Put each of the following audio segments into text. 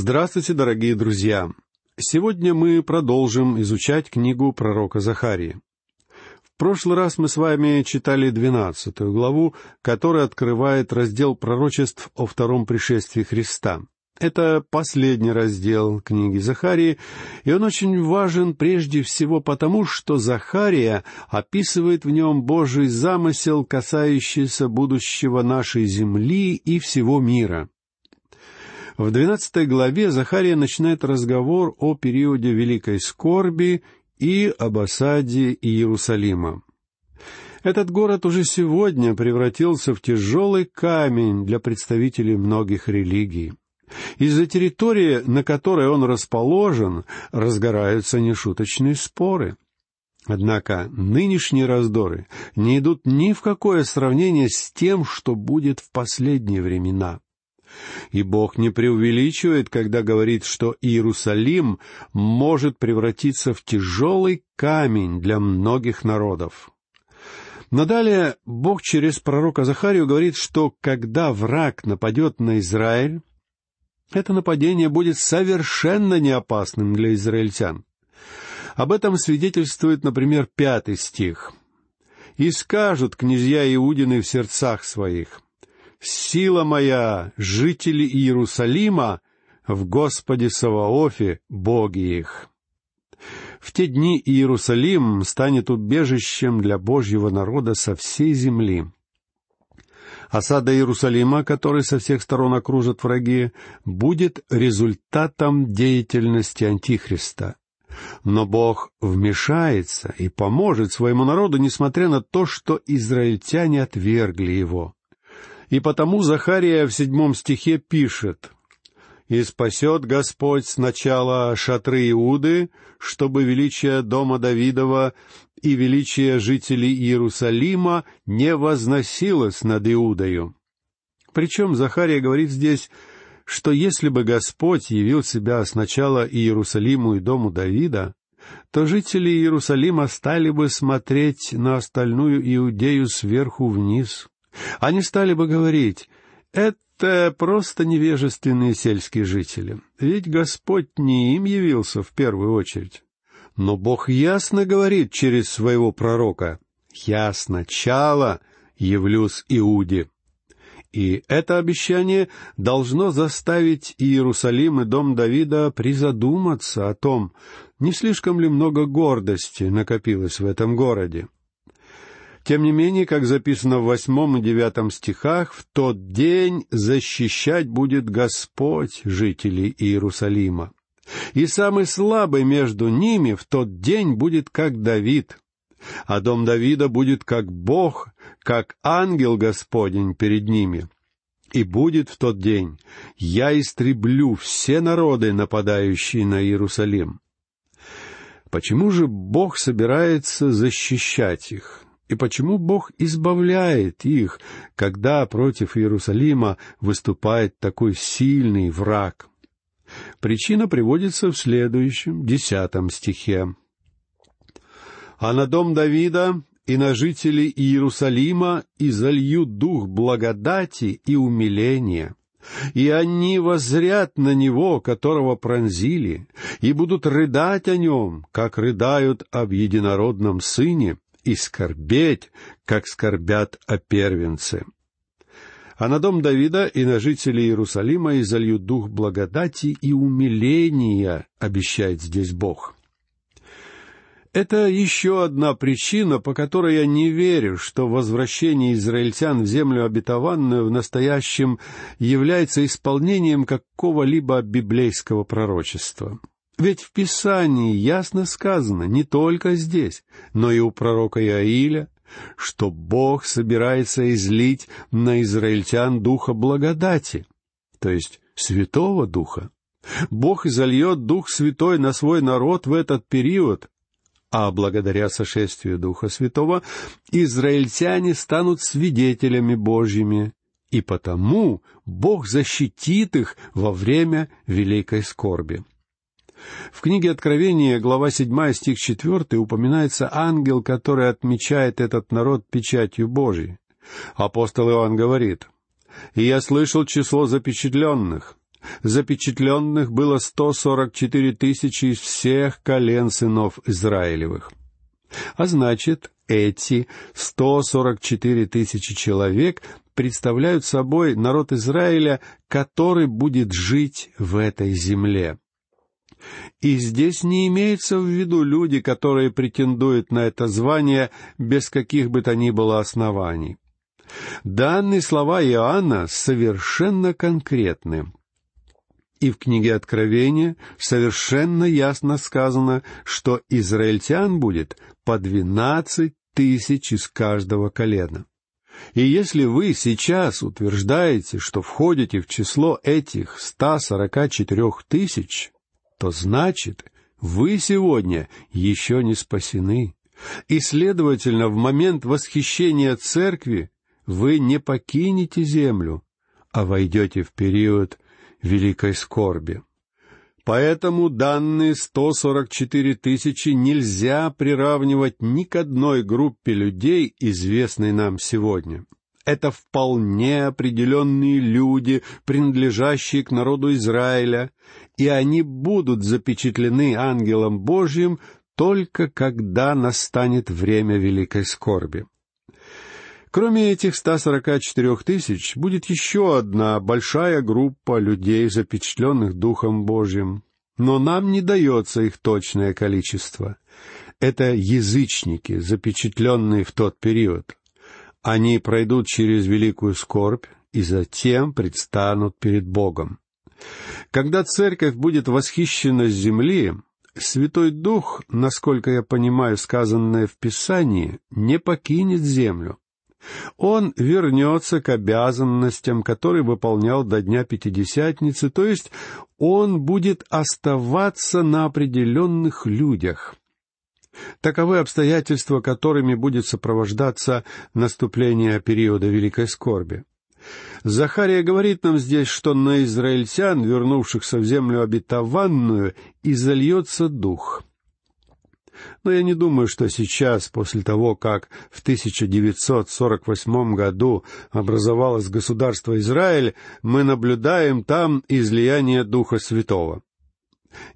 Здравствуйте, дорогие друзья! Сегодня мы продолжим изучать книгу пророка Захарии. В прошлый раз мы с вами читали двенадцатую главу, которая открывает раздел пророчеств о втором пришествии Христа. Это последний раздел книги Захарии, и он очень важен прежде всего потому, что Захария описывает в нем Божий замысел, касающийся будущего нашей земли и всего мира. В двенадцатой главе Захария начинает разговор о периоде Великой Скорби и об осаде Иерусалима. Этот город уже сегодня превратился в тяжелый камень для представителей многих религий. Из-за территории, на которой он расположен, разгораются нешуточные споры. Однако нынешние раздоры не идут ни в какое сравнение с тем, что будет в последние времена. И Бог не преувеличивает, когда говорит, что Иерусалим может превратиться в тяжелый камень для многих народов. Но далее Бог через пророка Захарию говорит, что когда враг нападет на Израиль, это нападение будет совершенно неопасным для израильтян. Об этом свидетельствует, например, пятый стих. «И скажут князья Иудины в сердцах своих, «Сила моя, жители Иерусалима, в Господе Саваофе, Боге их». В те дни Иерусалим станет убежищем для Божьего народа со всей земли. Осада Иерусалима, который со всех сторон окружат враги, будет результатом деятельности Антихриста. Но Бог вмешается и поможет своему народу, несмотря на то, что израильтяне отвергли его. И потому Захария в седьмом стихе пишет «И спасет Господь сначала шатры Иуды, чтобы величие дома Давидова и величие жителей Иерусалима не возносилось над Иудою». Причем Захария говорит здесь, что если бы Господь явил себя сначала Иерусалиму и дому Давида, то жители Иерусалима стали бы смотреть на остальную Иудею сверху вниз. Они стали бы говорить, это просто невежественные сельские жители, ведь Господь не им явился в первую очередь. Но Бог ясно говорит через своего пророка, «Я сначала явлюсь Иуде». И это обещание должно заставить Иерусалим и дом Давида призадуматься о том, не слишком ли много гордости накопилось в этом городе. Тем не менее, как записано в восьмом и девятом стихах, в тот день защищать будет Господь жителей Иерусалима. И самый слабый между ними в тот день будет как Давид, а дом Давида будет как Бог, как ангел Господень перед ними. И будет в тот день, я истреблю все народы, нападающие на Иерусалим. Почему же Бог собирается защищать их? И почему Бог избавляет их, когда против Иерусалима выступает такой сильный враг? Причина приводится в следующем, десятом стихе. «А на дом Давида и на жителей Иерусалима изолью дух благодати и умиления, и они возрят на него, которого пронзили, и будут рыдать о нем, как рыдают об единородном сыне, и скорбеть, как скорбят о первенце. А на дом Давида и на жителей Иерусалима изольют дух благодати и умиления, обещает здесь Бог. Это еще одна причина, по которой я не верю, что возвращение израильтян в землю обетованную в настоящем является исполнением какого-либо библейского пророчества. Ведь в Писании ясно сказано, не только здесь, но и у пророка Иаиля, что Бог собирается излить на израильтян духа благодати, то есть Святого Духа. Бог изольет Дух Святой на свой народ в этот период, а благодаря сошествию Духа Святого израильтяне станут свидетелями Божьими, и потому Бог защитит их во время великой скорби. В книге Откровения, глава 7, стих 4, упоминается ангел, который отмечает этот народ печатью Божией. Апостол Иоанн говорит, «И я слышал число запечатленных, запечатленных было сто сорок четыре тысячи из всех колен сынов Израилевых. А значит, эти сто сорок четыре тысячи человек представляют собой народ Израиля, который будет жить в этой земле. И здесь не имеется в виду люди, которые претендуют на это звание без каких бы то ни было оснований. Данные слова Иоанна совершенно конкретны. И в книге Откровения совершенно ясно сказано, что израильтян будет по двенадцать тысяч из каждого колена. И если вы сейчас утверждаете, что входите в число этих ста сорока четырех тысяч, то значит, вы сегодня еще не спасены. И, следовательно, в момент восхищения церкви вы не покинете землю, а войдете в период великой скорби. Поэтому данные 144 тысячи нельзя приравнивать ни к одной группе людей, известной нам сегодня. Это вполне определенные люди, принадлежащие к народу Израиля, и они будут запечатлены ангелом Божьим только когда настанет время великой скорби. Кроме этих 144 тысяч, будет еще одна большая группа людей, запечатленных Духом Божьим. Но нам не дается их точное количество. Это язычники, запечатленные в тот период. Они пройдут через великую скорбь и затем предстанут перед Богом. Когда церковь будет восхищена с земли, Святой Дух, насколько я понимаю сказанное в Писании, не покинет землю. Он вернется к обязанностям, которые выполнял до Дня Пятидесятницы, то есть он будет оставаться на определенных людях. Таковы обстоятельства, которыми будет сопровождаться наступление периода Великой Скорби. Захария говорит нам здесь, что на израильтян, вернувшихся в землю обетованную, изольется дух. Но я не думаю, что сейчас, после того, как в 1948 году образовалось государство Израиль, мы наблюдаем там излияние Духа Святого.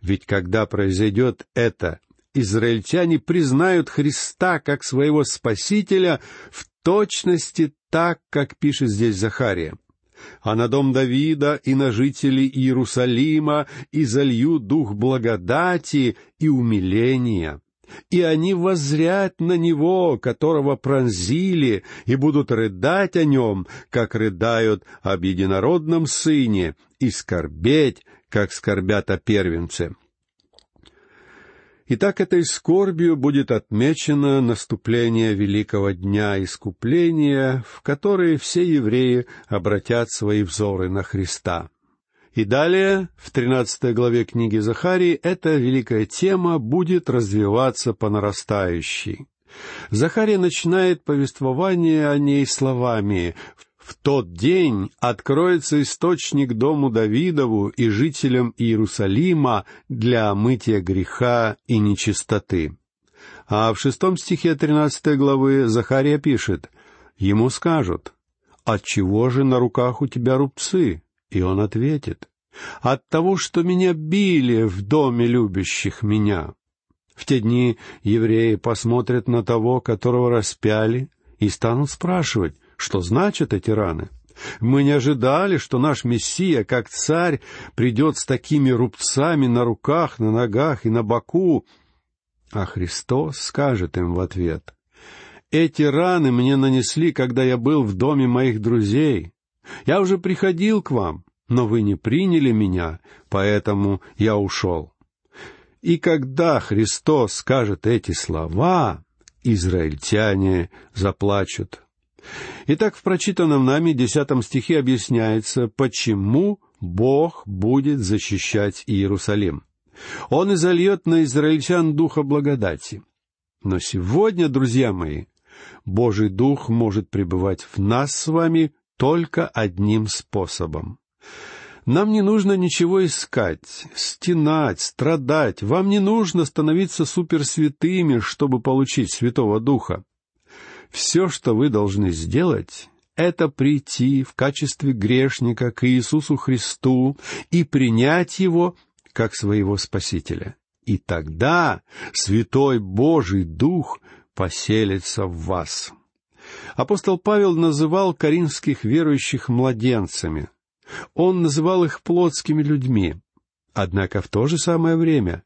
Ведь когда произойдет это, израильтяне признают Христа как своего Спасителя в точности так, как пишет здесь Захария. А на дом Давида и на жителей Иерусалима изолью дух благодати и умиления и они воззрят на него, которого пронзили, и будут рыдать о нем, как рыдают об единородном сыне, и скорбеть, как скорбят о первенце. Итак, этой скорбью будет отмечено наступление великого дня искупления, в который все евреи обратят свои взоры на Христа. И далее, в тринадцатой главе книги Захарии, эта великая тема будет развиваться по нарастающей. Захария начинает повествование о ней словами «В тот день откроется источник дому Давидову и жителям Иерусалима для омытия греха и нечистоты». А в шестом стихе тринадцатой главы Захария пишет «Ему скажут, «Отчего же на руках у тебя рубцы?» И он ответит, «От того, что меня били в доме любящих меня». В те дни евреи посмотрят на того, которого распяли, и станут спрашивать, что значат эти раны. Мы не ожидали, что наш Мессия, как царь, придет с такими рубцами на руках, на ногах и на боку. А Христос скажет им в ответ, «Эти раны мне нанесли, когда я был в доме моих друзей. Я уже приходил к вам, но вы не приняли меня, поэтому я ушел. И когда Христос скажет эти слова, израильтяне заплачут. Итак, в прочитанном нами десятом стихе объясняется, почему Бог будет защищать Иерусалим. Он изольет на израильтян духа благодати. Но сегодня, друзья мои, Божий Дух может пребывать в нас с вами только одним способом. Нам не нужно ничего искать, стенать, страдать. Вам не нужно становиться суперсвятыми, чтобы получить Святого Духа. Все, что вы должны сделать, — это прийти в качестве грешника к Иисусу Христу и принять Его как своего Спасителя. И тогда Святой Божий Дух поселится в вас. Апостол Павел называл коринфских верующих младенцами. Он называл их плотскими людьми. Однако в то же самое время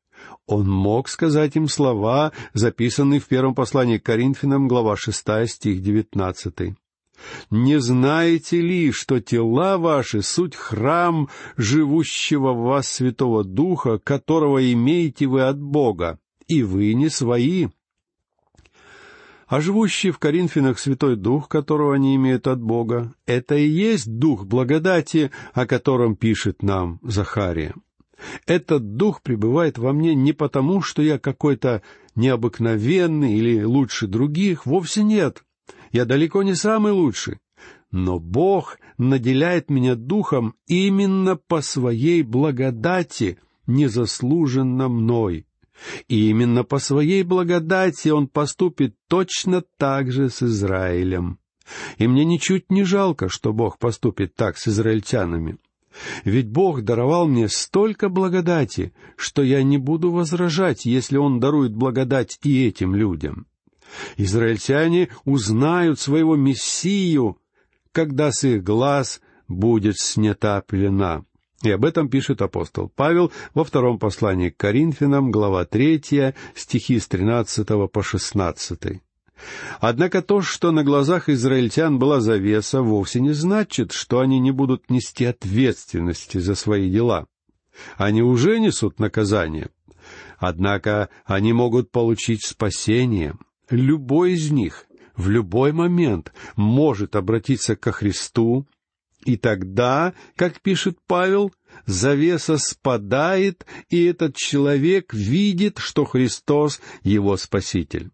он мог сказать им слова, записанные в первом послании к Коринфянам, глава шестая, стих девятнадцатый. «Не знаете ли, что тела ваши — суть храм живущего в вас Святого Духа, которого имеете вы от Бога, и вы не свои?» А живущий в Коринфянах Святой Дух, которого они имеют от Бога, это и есть Дух благодати, о котором пишет нам Захария. Этот дух пребывает во мне не потому, что я какой-то необыкновенный или лучше других, вовсе нет. Я далеко не самый лучший. Но Бог наделяет меня духом именно по своей благодати, незаслуженно мной. И именно по своей благодати Он поступит точно так же с Израилем. И мне ничуть не жалко, что Бог поступит так с израильтянами. Ведь Бог даровал мне столько благодати, что я не буду возражать, если Он дарует благодать и этим людям. Израильтяне узнают своего Мессию, когда с их глаз будет снята пелена. И об этом пишет апостол Павел во втором послании к Коринфянам, глава третья, стихи с тринадцатого по шестнадцатый. Однако то, что на глазах израильтян была завеса, вовсе не значит, что они не будут нести ответственности за свои дела. Они уже несут наказание. Однако они могут получить спасение. Любой из них в любой момент может обратиться ко Христу, и тогда, как пишет Павел, завеса спадает, и этот человек видит, что Христос — его Спаситель.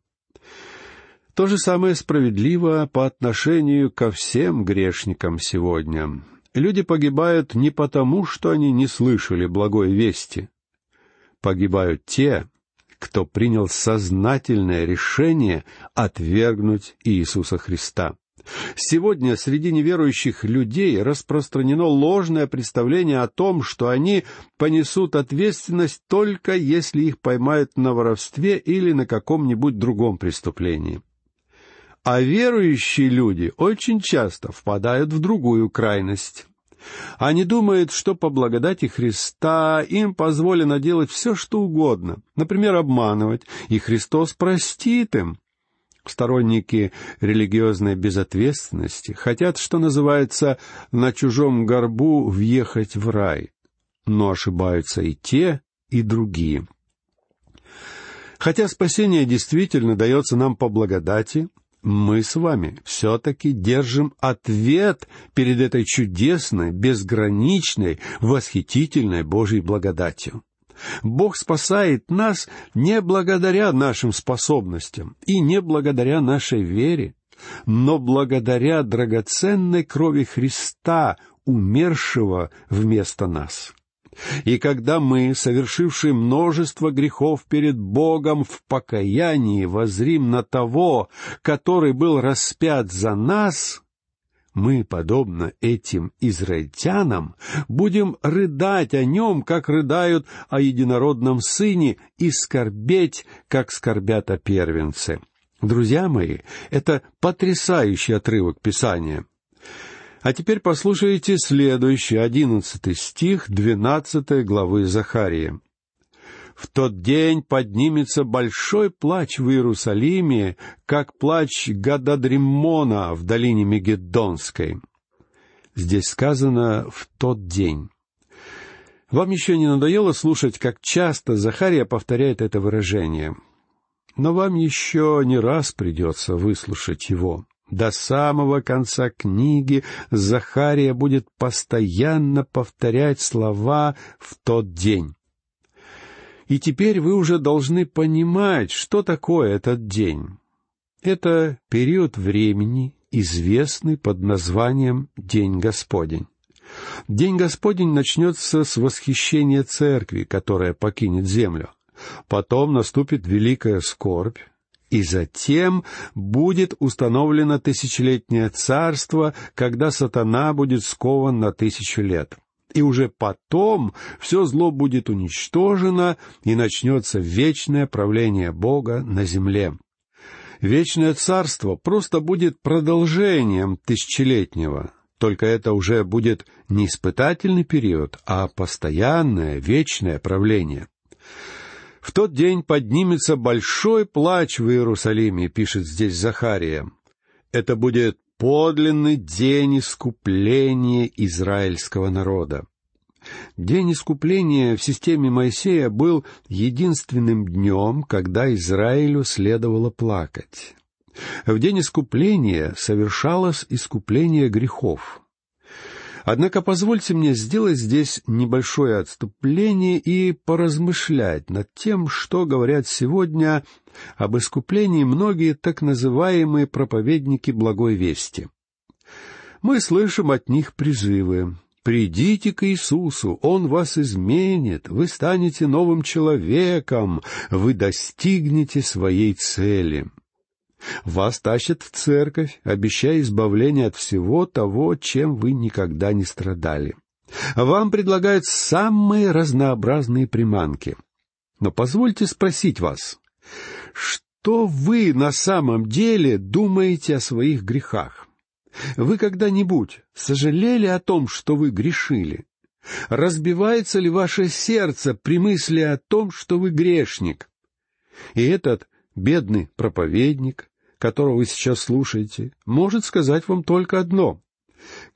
То же самое справедливо по отношению ко всем грешникам сегодня. Люди погибают не потому, что они не слышали благой вести. Погибают те, кто принял сознательное решение отвергнуть Иисуса Христа. Сегодня среди неверующих людей распространено ложное представление о том, что они понесут ответственность только если их поймают на воровстве или на каком-нибудь другом преступлении. А верующие люди очень часто впадают в другую крайность. Они думают, что по благодати Христа им позволено делать все, что угодно, например, обманывать, и Христос простит им. Сторонники религиозной безответственности хотят, что называется, на чужом горбу въехать в рай. Но ошибаются и те, и другие. Хотя спасение действительно дается нам по благодати, мы с вами все-таки держим ответ перед этой чудесной, безграничной, восхитительной Божьей благодатью. Бог спасает нас не благодаря нашим способностям и не благодаря нашей вере, но благодаря драгоценной крови Христа, умершего вместо нас. И когда мы, совершившие множество грехов перед Богом в покаянии, возрим на того, который был распят за нас, мы, подобно этим израильтянам, будем рыдать о нем, как рыдают о единородном сыне, и скорбеть, как скорбят о первенце. Друзья мои, это потрясающий отрывок Писания. А теперь послушайте следующий, одиннадцатый стих двенадцатой главы Захарии. «В тот день поднимется большой плач в Иерусалиме, как плач Гададриммона в долине Мегеддонской». Здесь сказано «в тот день». Вам еще не надоело слушать, как часто Захария повторяет это выражение? Но вам еще не раз придется выслушать его. До самого конца книги Захария будет постоянно повторять слова «в тот день». И теперь вы уже должны понимать, что такое этот день. Это период времени, известный под названием День Господень. День Господень начнется с восхищения церкви, которая покинет землю. Потом наступит великая скорбь, И затем будет установлено тысячелетнее царство, когда сатана будет скован на тысячу лет. И уже потом все зло будет уничтожено, и начнется вечное правление Бога на земле. Вечное царство просто будет продолжением тысячелетнего, только это уже будет не испытательный период, а постоянное, вечное правление. В тот день поднимется большой плач в Иерусалиме, пишет здесь Захария. Это будет подлинный день искупления израильского народа. День искупления в системе Моисея был единственным днем, когда Израилю следовало плакать. В день искупления совершалось искупление грехов. Однако позвольте мне сделать здесь небольшое отступление и поразмышлять над тем, что говорят сегодня об искуплении многие так называемые проповедники благой вести. Мы слышим от них призывы «Придите к Иисусу, Он вас изменит, вы станете новым человеком, вы достигнете своей цели». Вас тащат в церковь, обещая избавление от всего того, чем вы никогда не страдали. Вам предлагают самые разнообразные приманки. Но позвольте спросить вас, что вы на самом деле думаете о своих грехах? Вы когда-нибудь сожалели о том, что вы грешили? Разбивается ли ваше сердце при мысли о том, что вы грешник? И этот бедный проповедник, которого вы сейчас слушаете, может сказать вам только одно.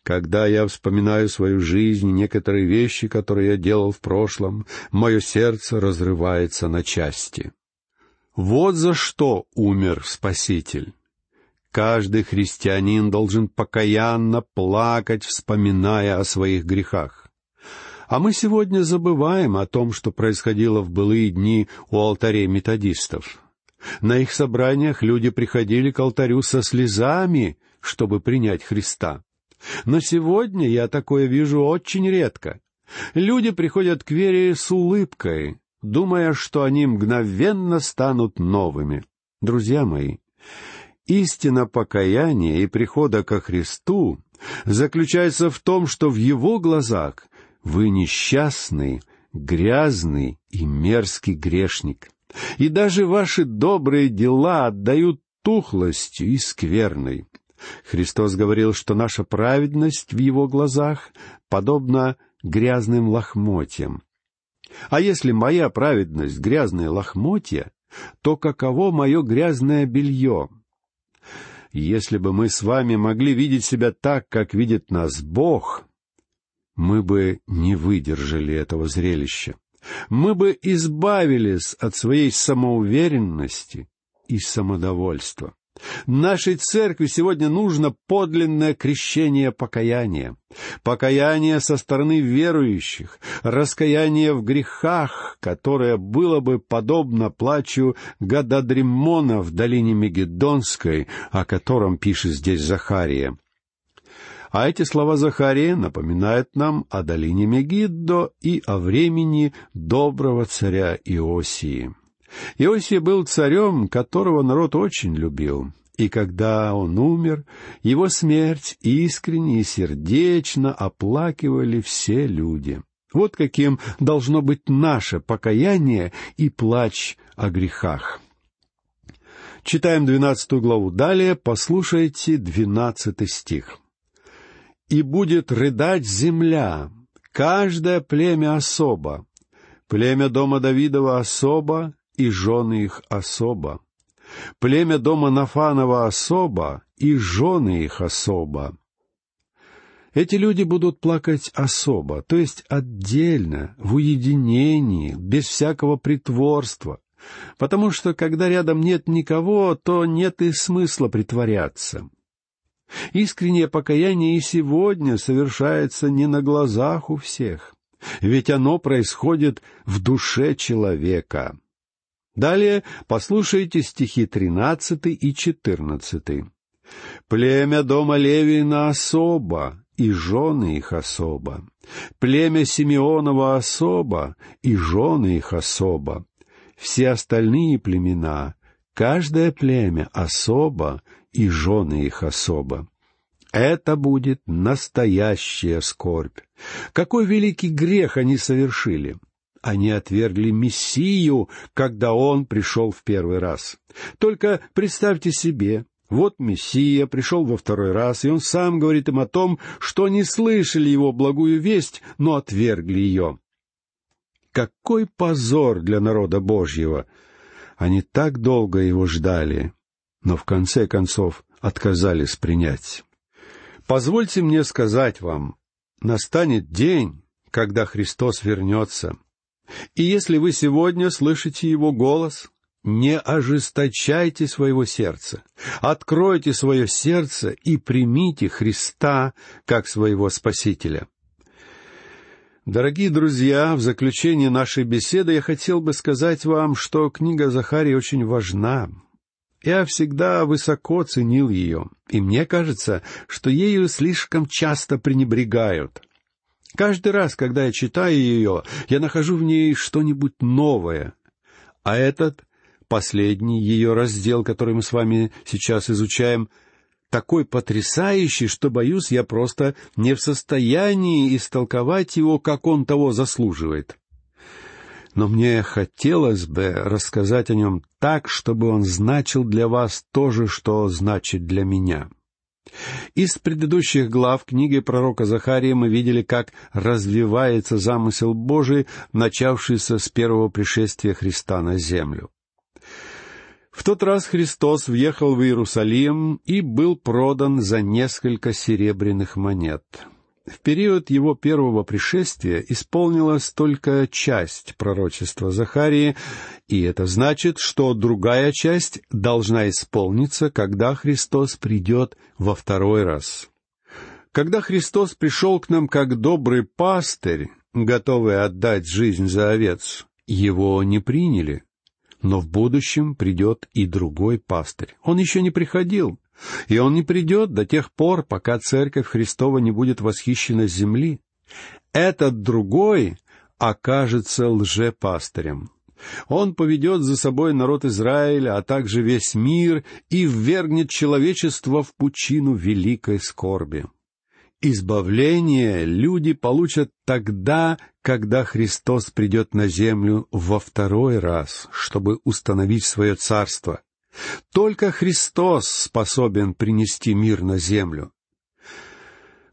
Когда я вспоминаю свою жизнь некоторые вещи, которые я делал в прошлом, мое сердце разрывается на части. Вот за что умер Спаситель. Каждый христианин должен покаянно плакать, вспоминая о своих грехах. А мы сегодня забываем о том, что происходило в былые дни у алтарей методистов. На их собраниях люди приходили к алтарю со слезами, чтобы принять Христа. Но сегодня я такое вижу очень редко. Люди приходят к вере с улыбкой, думая, что они мгновенно станут новыми. Друзья мои, истина покаяния и прихода ко Христу заключается в том, что в Его глазах вы несчастный, грязный и мерзкий грешник и даже ваши добрые дела отдают тухлостью и скверной. Христос говорил, что наша праведность в Его глазах подобна грязным лохмотьям. А если моя праведность — грязные лохмотья, то каково мое грязное белье? Если бы мы с вами могли видеть себя так, как видит нас Бог, мы бы не выдержали этого зрелища мы бы избавились от своей самоуверенности и самодовольства. Нашей церкви сегодня нужно подлинное крещение покаяния. Покаяние со стороны верующих, раскаяние в грехах, которое было бы подобно плачу Гададримона в долине Мегедонской, о котором пишет здесь Захария. А эти слова Захария напоминают нам о долине Мегиддо и о времени доброго царя Иосии. Иосия был царем, которого народ очень любил. И когда он умер, его смерть искренне и сердечно оплакивали все люди. Вот каким должно быть наше покаяние и плач о грехах. Читаем двенадцатую главу. Далее послушайте двенадцатый стих и будет рыдать земля, каждое племя особо, племя дома Давидова особо и жены их особо, племя дома Нафанова особо и жены их особо. Эти люди будут плакать особо, то есть отдельно, в уединении, без всякого притворства, потому что когда рядом нет никого, то нет и смысла притворяться. Искреннее покаяние и сегодня совершается не на глазах у всех, ведь оно происходит в душе человека. Далее послушайте стихи тринадцатый и четырнадцатый. «Племя дома Левина особо, и жены их особо. Племя Симеонова особо, и жены их особо. Все остальные племена каждое племя особо и жены их особо. Это будет настоящая скорбь. Какой великий грех они совершили! Они отвергли Мессию, когда Он пришел в первый раз. Только представьте себе, вот Мессия пришел во второй раз, и Он сам говорит им о том, что не слышали Его благую весть, но отвергли ее. Какой позор для народа Божьего! Они так долго его ждали, но в конце концов отказались принять. Позвольте мне сказать вам, настанет день, когда Христос вернется. И если вы сегодня слышите Его голос, не ожесточайте своего сердца, откройте свое сердце и примите Христа как своего Спасителя. Дорогие друзья, в заключение нашей беседы я хотел бы сказать вам, что книга Захарии очень важна. Я всегда высоко ценил ее, и мне кажется, что ею слишком часто пренебрегают. Каждый раз, когда я читаю ее, я нахожу в ней что-нибудь новое. А этот, последний ее раздел, который мы с вами сейчас изучаем, такой потрясающий, что, боюсь, я просто не в состоянии истолковать его, как он того заслуживает. Но мне хотелось бы рассказать о нем так, чтобы он значил для вас то же, что значит для меня. Из предыдущих глав книги пророка Захария мы видели, как развивается замысел Божий, начавшийся с первого пришествия Христа на землю. В тот раз Христос въехал в Иерусалим и был продан за несколько серебряных монет. В период его первого пришествия исполнилась только часть пророчества Захарии, и это значит, что другая часть должна исполниться, когда Христос придет во второй раз. Когда Христос пришел к нам как добрый пастырь, готовый отдать жизнь за овец, его не приняли но в будущем придет и другой пастырь. Он еще не приходил, и он не придет до тех пор, пока Церковь Христова не будет восхищена земли. Этот другой окажется лжепастырем. Он поведет за собой народ Израиля, а также весь мир, и ввергнет человечество в пучину великой скорби. Избавление люди получат тогда, когда Христос придет на землю во второй раз, чтобы установить свое царство. Только Христос способен принести мир на землю.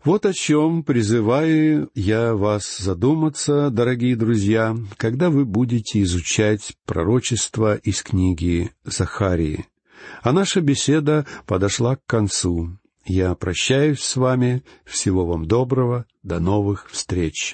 Вот о чем призываю я вас задуматься, дорогие друзья, когда вы будете изучать пророчество из книги Захарии. А наша беседа подошла к концу. Я прощаюсь с вами. Всего вам доброго. До новых встреч.